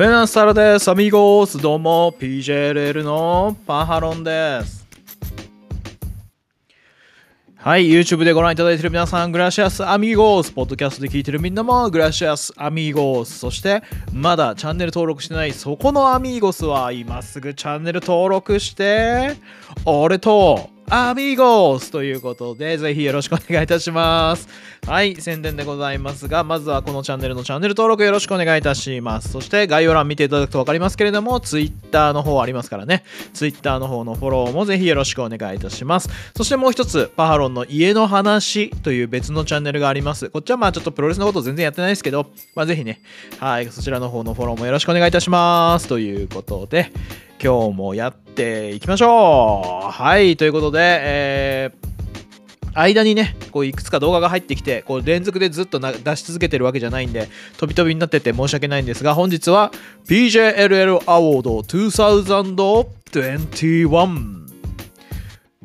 ベナスタラです。アミゴース。どうも、PJLL のパハロンです。はい、YouTube でご覧いただいている皆さん、グラシアスアミゴース。ポッドキャストで聞いているみんなも、グラシアスアミゴース。そして、まだチャンネル登録してない、そこのアミーゴスは、今すぐチャンネル登録して、俺と、アミゴースということで、ぜひよろしくお願いいたします。はい、宣伝でございますが、まずはこのチャンネルのチャンネル登録よろしくお願いいたします。そして概要欄見ていただくと分かりますけれども、Twitter の方ありますからね、Twitter の方のフォローもぜひよろしくお願いいたします。そしてもう一つ、パハロンの家の話という別のチャンネルがあります。こっちはまあちょっとプロレスのこと全然やってないですけど、まあぜひね、はい、そちらの方のフォローもよろしくお願いいたします。ということで、今日もやっていきましょう。はい、ということで、えー間にねこういくつか動画が入ってきてこう連続でずっと出し続けてるわけじゃないんで飛び飛びになってて申し訳ないんですが本日は PJLL アワード2021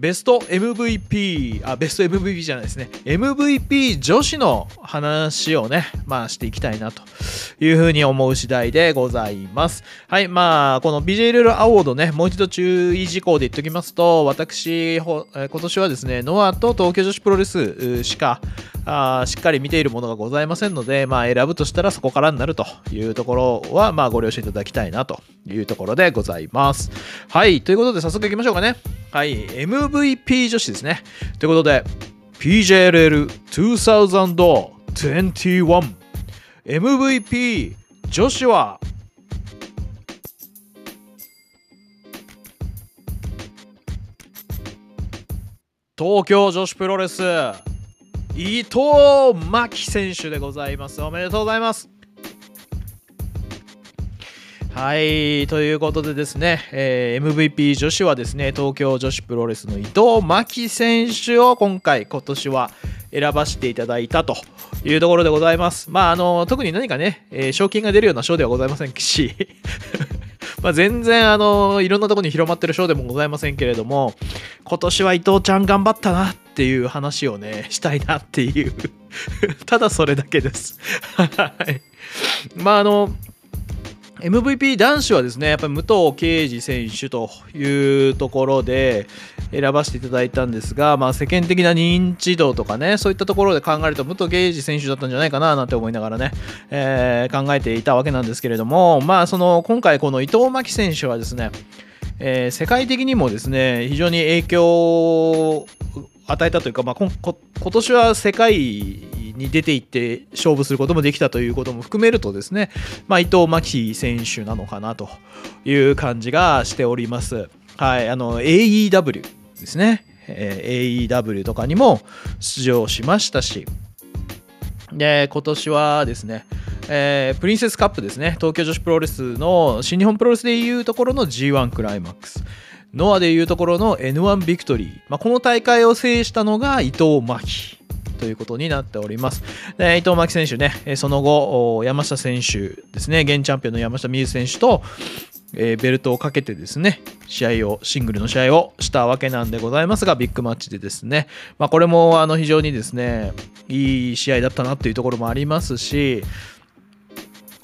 ベスト MVP あベスト MVP じゃないですね。MVP 女子の話をねまあしていきたいなというふうに思う次第でございます。はいまあこの BJ ルールアワードねもう一度注意事項で言っておきますと私今年はですねノアと東京女子プロレスしかあしっかり見ているものがございませんのでまあ選ぶとしたらそこからになるというところはまあご了承いただきたいなというところでございます。はいということで早速いきましょうかね。はい MVP 女子ですね。ということで PJLL 2021 MVP 女子は東京女子プロレス。伊藤真希選手でございます。おめでとうございます。はいということでですね、えー MVP 女子はですね東京女子プロレスの伊藤真希選手を今回今年は選ばせていただいたというところでございます。まああの特に何かね、えー賞金が出るような賞ではございませんし。まあ全然あのいろんなとこに広まってるショーでもございませんけれども今年は伊藤ちゃん頑張ったなっていう話をねしたいなっていう。ただそれだけです。はい。まああの MVP 男子はですねやっぱり武藤敬司選手というところで選ばせていただいたんですが、まあ、世間的な認知度とかねそういったところで考えると武藤敬司選手だったんじゃないかななんて思いながらね、えー考えていたわけなんですけれどもまあその今回この伊藤真希選手はですねえー世界的にもですね非常に影響を与えたというか、まあ、今年は世界に出ていって勝負することもできたということも含めるとですね、まあ、伊藤真希選手なのかなという感じがしております。はい、あの AEW ですね、えー AEW とかにも出場しましたしで今年はですね、えープリンセスカップですね。東京女子プロレスの新日本プロレスでいうところの G1 クライマックス。ノアでいうところの N1 ビクトリー、まあ、この大会を制したのが伊藤真希。ということになっております。で伊藤真希選手ね、その後、山下選手ですね、現チャンピオンの山下美夢選手と、えーベルトをかけてですね、試合を、シングルの試合をしたわけなんでございますが、ビッグマッチでですね、まあ、これもあの非常にですね、いい試合だったなというところもありますし、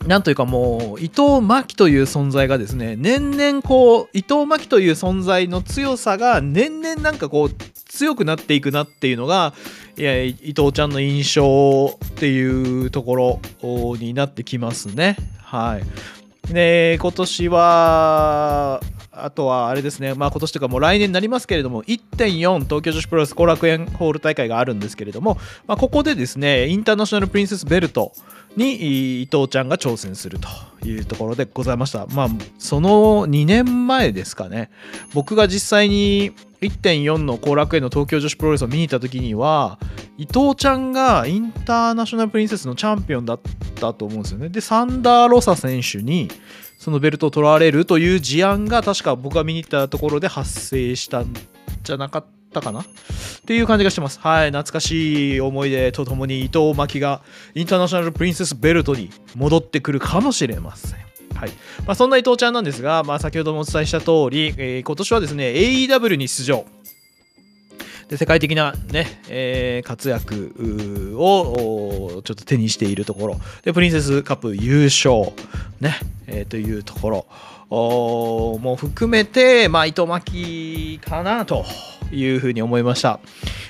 なんというかもう伊藤真希という存在がですね年々こう伊藤真希という存在の強さが年々なんかこう強くなっていくなっていうのがいや伊藤ちゃんの印象っていうところになってきますね。はい。で今年はあとはあれですね、まあ、今年というかもう来年になりますけれども1.4東京女子プロレス後楽園ホール大会があるんですけれども、まあ、ここでですねインターナショナルプリンセスベルトに伊藤ちゃんが挑戦するというところでございました。まあ、その2年前ですかね。僕が実際に1.4の後楽園の東京女子プロレスを見に行った時には、伊藤ちゃんがインターナショナルプリンセスのチャンピオンだったと思うんですよね。で、サンダー・ロサ選手にそのベルトを取られるという事案が確か僕が見に行ったところで発生したんじゃなかったかなっていう感じがしてます。はい、懐かしい思い出とともに伊藤真希がインターナショナルプリンセスベルトに戻ってくるかもしれません。はい。まあ、そんな伊藤ちゃんなんですが、まあ、先ほどもお伝えした通り、えー今年はですね AEW に出場。で世界的なね、えー、活躍をちょっと手にしているところ。でプリンセスカップ優勝。ね、えー、というところ。も含めて、まあ、糸巻きかなと。いうふうに思いました。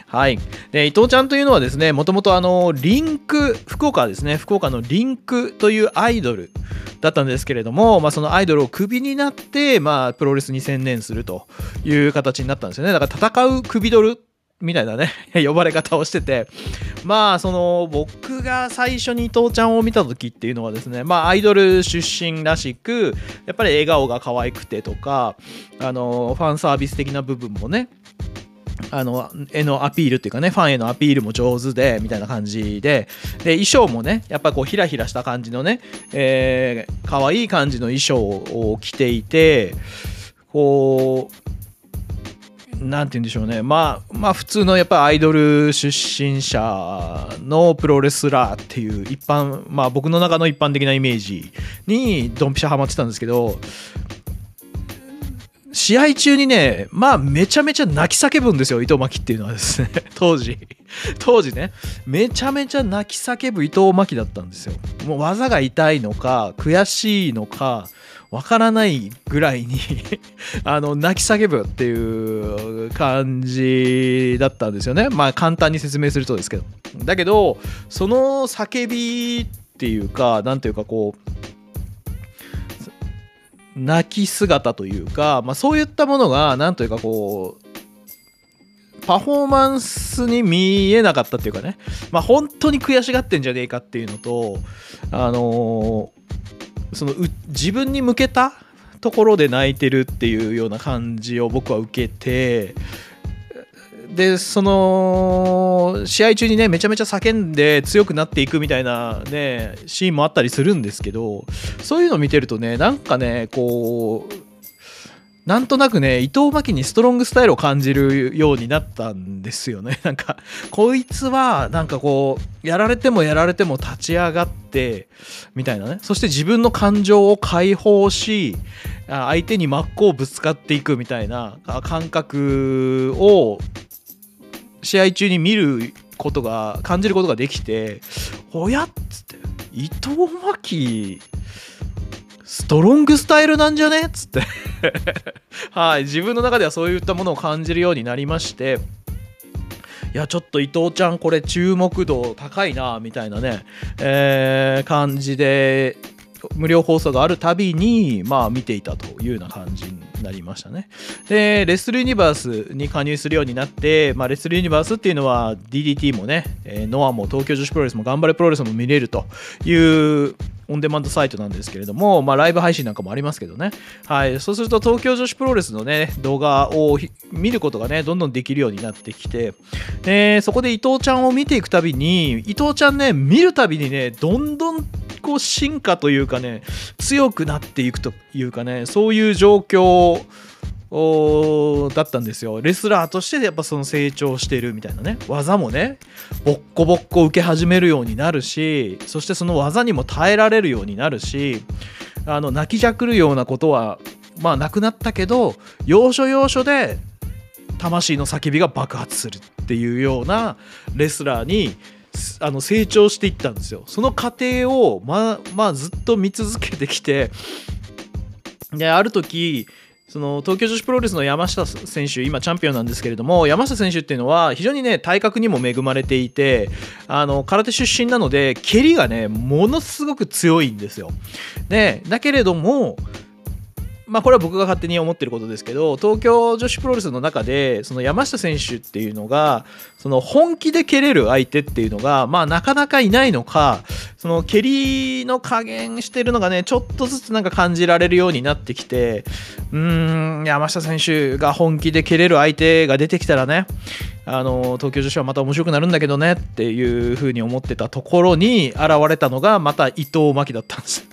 はい。で、伊藤ちゃんというのはですね、もともとあの、リンク、福岡ですね、福岡のリンクというアイドルだったんですけれども、まあ、そのアイドルをクビになって、まあ、プロレスに専念するという形になったんですよね。だから戦う首取るみたいなね 呼ばれ方をしててまあその僕が最初に伊藤ちゃんを見た時っていうのはですねまあアイドル出身らしくやっぱり笑顔が可愛くてとかあのファンサービス的な部分もねあの、絵のアピールっていうかね、ファンへのアピールも上手で、みたいな感じで、で、衣装もね、やっぱこう、ひらひらした感じのね、えー、可愛い感じの衣装を着ていて、こう、なんて言うんでしょうね。まあ、まあ、普通のやっぱアイドル出身者のプロレスラーっていう一般、まあ僕の中の一般的なイメージにドンピシャハマってたんですけど、試合中にね、まあめちゃめちゃ泣き叫ぶんですよ、伊藤真希っていうのはですね、当時。当時ね、めちゃめちゃ泣き叫ぶ伊藤真希だったんですよ。もう技が痛いのか、悔しいのか、わからないぐらいに あの、泣き叫ぶっていう感じだったんですよね。まあ簡単に説明するとですけど。だけど、その叫びっていうか、なんていうかこう、泣き姿というか、まあ、そういったものが何というかこうパフォーマンスに見えなかったっていうかね、まあ、本当に悔しがってんじゃねえかっていうのと、あのー、その自分に向けたところで泣いてるっていうような感じを僕は受けてでその試合中にねめちゃめちゃ叫んで強くなっていくみたいなねシーンもあったりするんですけどそういうのを見てるとねなんかねこうなんとなくね伊藤真希にストロングスタイルを感じるようになったんですよね。なんかこいつはなんかこうやられてもやられても立ち上がってみたいなね。そして自分の感情を解放し相手に真っ向ぶつかっていくみたいな感覚を試合中に見ることが感じることができておや？っつって伊藤真希ストロングスタイルなんじゃね？っつって。はい自分の中ではそういったものを感じるようになりまして。いやちょっと伊藤ちゃんこれ注目度高いなみたいなね、えー、感じで無料放送があるたびにまあ見ていたというような感じなりましたね。で、レスルユニバースに加入するようになって、まあ、レスルユニバースっていうのは DDT もね、えー、ノアも東京女子プロレスも頑張れプロレスも見れるというオンデマンドサイトなんですけれども、まあ、ライブ配信なんかもありますけどね。はい。そうすると、東京女子プロレスのね、動画を見ることがね、どんどんできるようになってきて、で、そこで伊藤ちゃんを見ていくたびに、伊藤ちゃんね、見るたびにね、どんどんこう進化というかね、強くなっていくというかね、そういう状況だったんですよ。レスラーとしてやっぱその成長してるみたいなね。技もねボッコボッコ受け始めるようになるしそしてその技にも耐えられるようになるしあの泣きじゃくるようなことはまあなくなったけど要所要所で魂の叫びが爆発するっていうようなレスラーにあの成長していったんですよ。その過程をままあずっと見続けてきてである時その東京女子プロレスの山下選手、今チャンピオンなんですけれども、山下選手っていうのは非常にね、体格にも恵まれていて、あの、空手出身なので、蹴りがね、ものすごく強いんですよ。で、だけれども、まあこれは僕が勝手に思ってることですけど東京女子プロレスの中でその山下選手っていうのがその本気で蹴れる相手っていうのがまあなかなかいないのかその蹴りの加減してるのがねちょっとずつなんか感じられるようになってきてうーん山下選手が本気で蹴れる相手が出てきたらねあの東京女子はまた面白くなるんだけどねっていうふうに思ってたところに現れたのがまた伊藤真希だったんです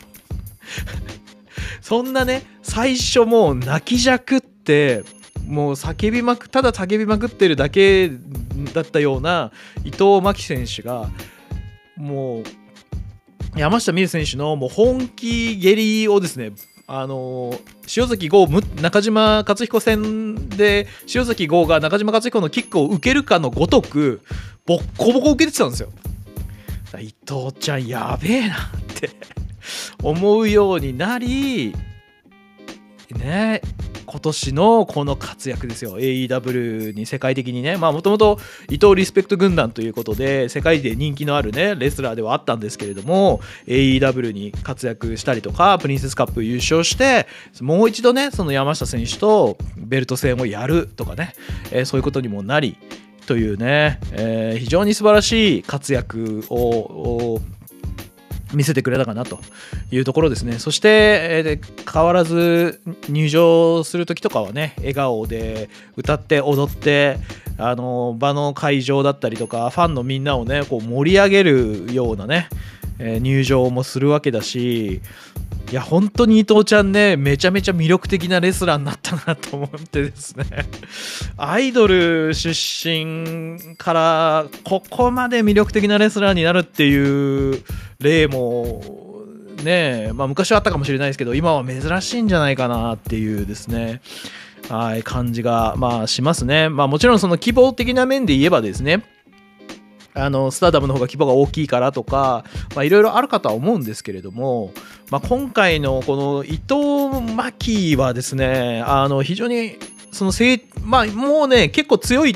そんなね最初もう泣きじゃくってもう叫びまくただ叫びまくってるだけだったような伊藤真希選手がもう山下美夢選手のもう本気蹴りをですねあの塩崎豪中島克彦戦で塩崎豪が中島克彦のキックを受けるかのごとくボッコボコ受けてたんですよ。伊藤ちゃんやべえな。思うようになりね今年のこの活躍ですよ。AEW に世界的にね。まあもともと伊藤リスペクト軍団ということで世界で人気のあるねレスラーではあったんですけれども AEW に活躍したりとかプリンセスカップ優勝してもう一度ねその山下選手とベルト戦をやるとかね、えー、そういうことにもなりというね、えー、非常に素晴らしい活躍を見せてくれたかなというところですね。そして、えー、変わらず入場する時とかはね、笑顔で歌って踊って、あの場の会場だったりとか、ファンのみんなをね、こう盛り上げるようなね、えー、入場もするわけだし、いや、本当に伊藤ちゃんね、めちゃめちゃ魅力的なレスラーになったなと思ってですね、アイドル出身からここまで魅力的なレスラーになるっていう例も、ね、まあ昔はあったかもしれないですけど、今は珍しいんじゃないかなっていうですね、はい、感じが、まあしますね。まあもちろんその希望的な面で言えばですね、あのスターダムの方が規模が大きいからとかいろいろあるかとは思うんですけれども、まあ、今回のこの伊藤真希はですねあの非常にそのせい、まあ、もうね結構強い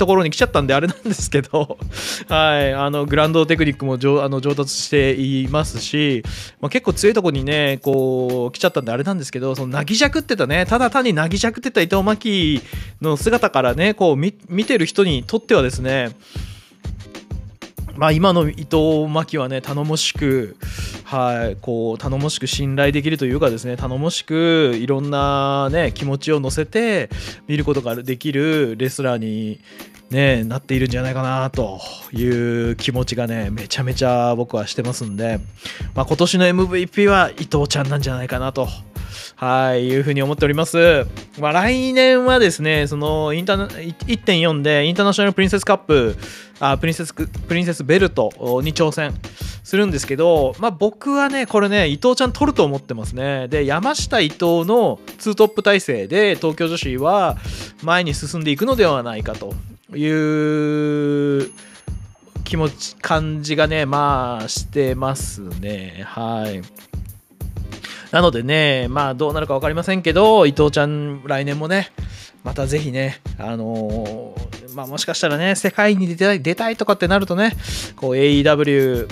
ところに来ちゃったんであれなんですけど、はい、あのグランドテクニックも上あの上達していますし、まあ、結構強いとこにねこう来ちゃったんであれなんですけどそのなぎじゃくってたねただ単になぎじゃくってた伊藤真希の姿からねこう見てる人にとってはですねまあ、今の伊藤真希はね頼もしく、はい、こう頼もしく信頼できるというかですね頼もしくいろんな、ね、気持ちを乗せて見ることができるレスラーに、ね、なっているんじゃないかなという気持ちがねめちゃめちゃ僕はしてますんで、まあ、今年の MVP は伊藤ちゃんなんじゃないかなとはい、いうふうに思っております。まあ、来年はですね、そのインター1.4でインターナショナルプリンセスカップ、あプリンセスプリンセスベルトに挑戦するんですけど、まあ、僕はね、これね、伊藤ちゃん取ると思ってますね。で、山下伊藤の2トップ体制で東京女子は前に進んでいくのではないかという気持ち、感じがね、まあ、してますね。はい。なのでね、まあどうなるか分かりませんけど、伊藤ちゃん、来年もね、またぜひね、あのー、まあもしかしたらね、世界に出たい出たいとかってなるとね、こう AEW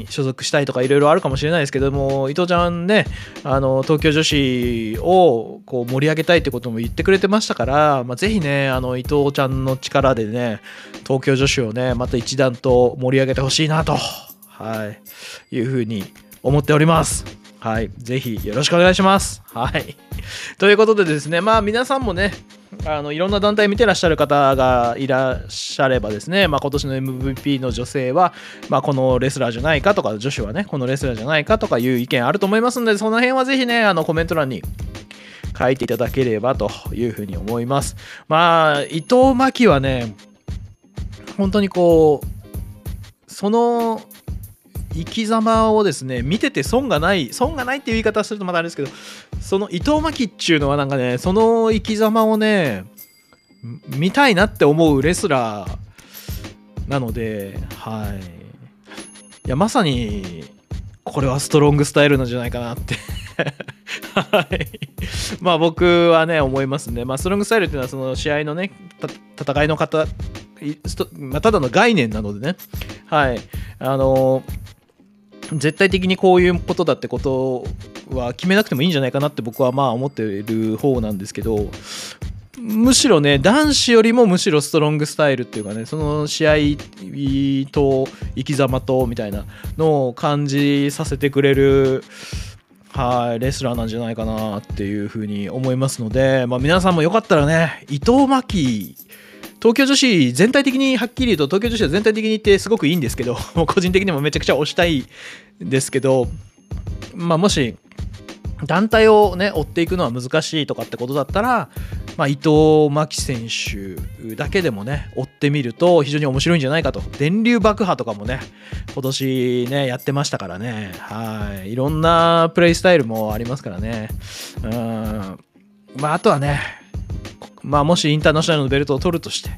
に所属したいとかいろいろあるかもしれないですけども伊藤ちゃんねあの東京女子をこう盛り上げたいってことも言ってくれてましたから、まあ、ぜひねあの伊藤ちゃんの力でね東京女子をねまた一段と盛り上げてほしいなと、はい、いうふうに思っております。はい。ぜひよろしくお願いします。はい。ということでですね、まあ皆さんもね、あのいろんな団体見てらっしゃる方がいらっしゃればですね、まあ、今年の MVP の女性は、まあ、このレスラーじゃないかとか、女子はね、このレスラーじゃないかとかいう意見あると思いますので、その辺はぜひね、あのコメント欄に書いていただければというふうに思います。まあ、伊藤真希はね、本当にこう、その生き様をですね見てて損がない損がないっていう言い方するとまだあれですけどその伊藤真希っちゅうのはなんかねその生き様をね見たいなって思うレスラーなのではい。いやまさにこれはストロングスタイルなんじゃないかなって。はい。まあ僕はね思いますね。まあストロングスタイルっていうのはその試合のね戦いの方ま、ただの概念なのでね。はい。あのー絶対的にこういうことだってことは決めなくてもいいんじゃないかなって僕はまあ思ってる方なんですけどむしろね男子よりもむしろストロングスタイルっていうかねその試合と生き様とみたいなのを感じさせてくれるはいレスラーなんじゃないかなっていうふうに思いますので、まあ、皆さんもよかったらね伊藤真希東京女子全体的にはっきり言うと東京女子は全体的に言ってすごくいいんですけど 個人的にもめちゃくちゃ推したいんですけどまあもし団体をね追っていくのは難しいとかってことだったら、まあ、伊藤真希選手だけでもね追ってみると非常に面白いんじゃないかと。電流爆破とかもね今年ねやってましたからね。はい。いろんなプレイスタイルもありますからね。うん。まああとはねまあもしインターナショナルのベルトを取るとして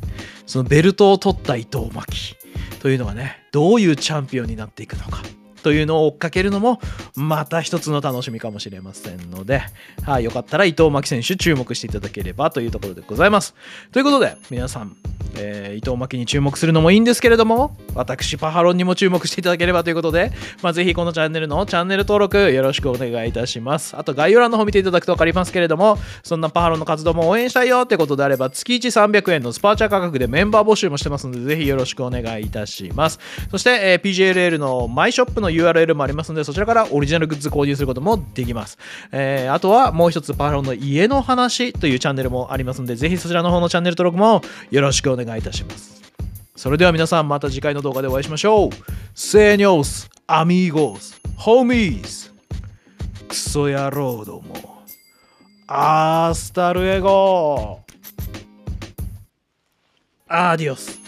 そのベルトを取った伊藤真希というのがねどういうチャンピオンになっていくのかというのを追っかけるのもまた一つの楽しみかもしれませんので、はい、よかったら伊藤真希選手注目していただければというところでございます。ということで皆さん、えー、伊藤真希に注目するのもいいんですけれども私パハロンにも注目していただければということで、まあ、ぜひこのチャンネルのチャンネル登録よろしくお願いいたします。あと概要欄の方見ていただくと分かりますけれどもそんなパハロンの活動も応援したいよってことであれば月1300円のスパーチャー価格でメンバー募集もしてますのでぜひよろしくお願いいたします。そして、えー、PJLL のマイショップの URL もありますので、そちらからオリジナルグッズ購入することもできます。えー、あとはもう一つ、パロンの家の話というチャンネルもありますので、ぜひそちらの方のチャンネル登録もよろしくお願いいたします。それでは皆さん、また次回の動画でお会いしましょう。 señores、amigos、homies、クソ野郎ども、 hasta luegoアディオス。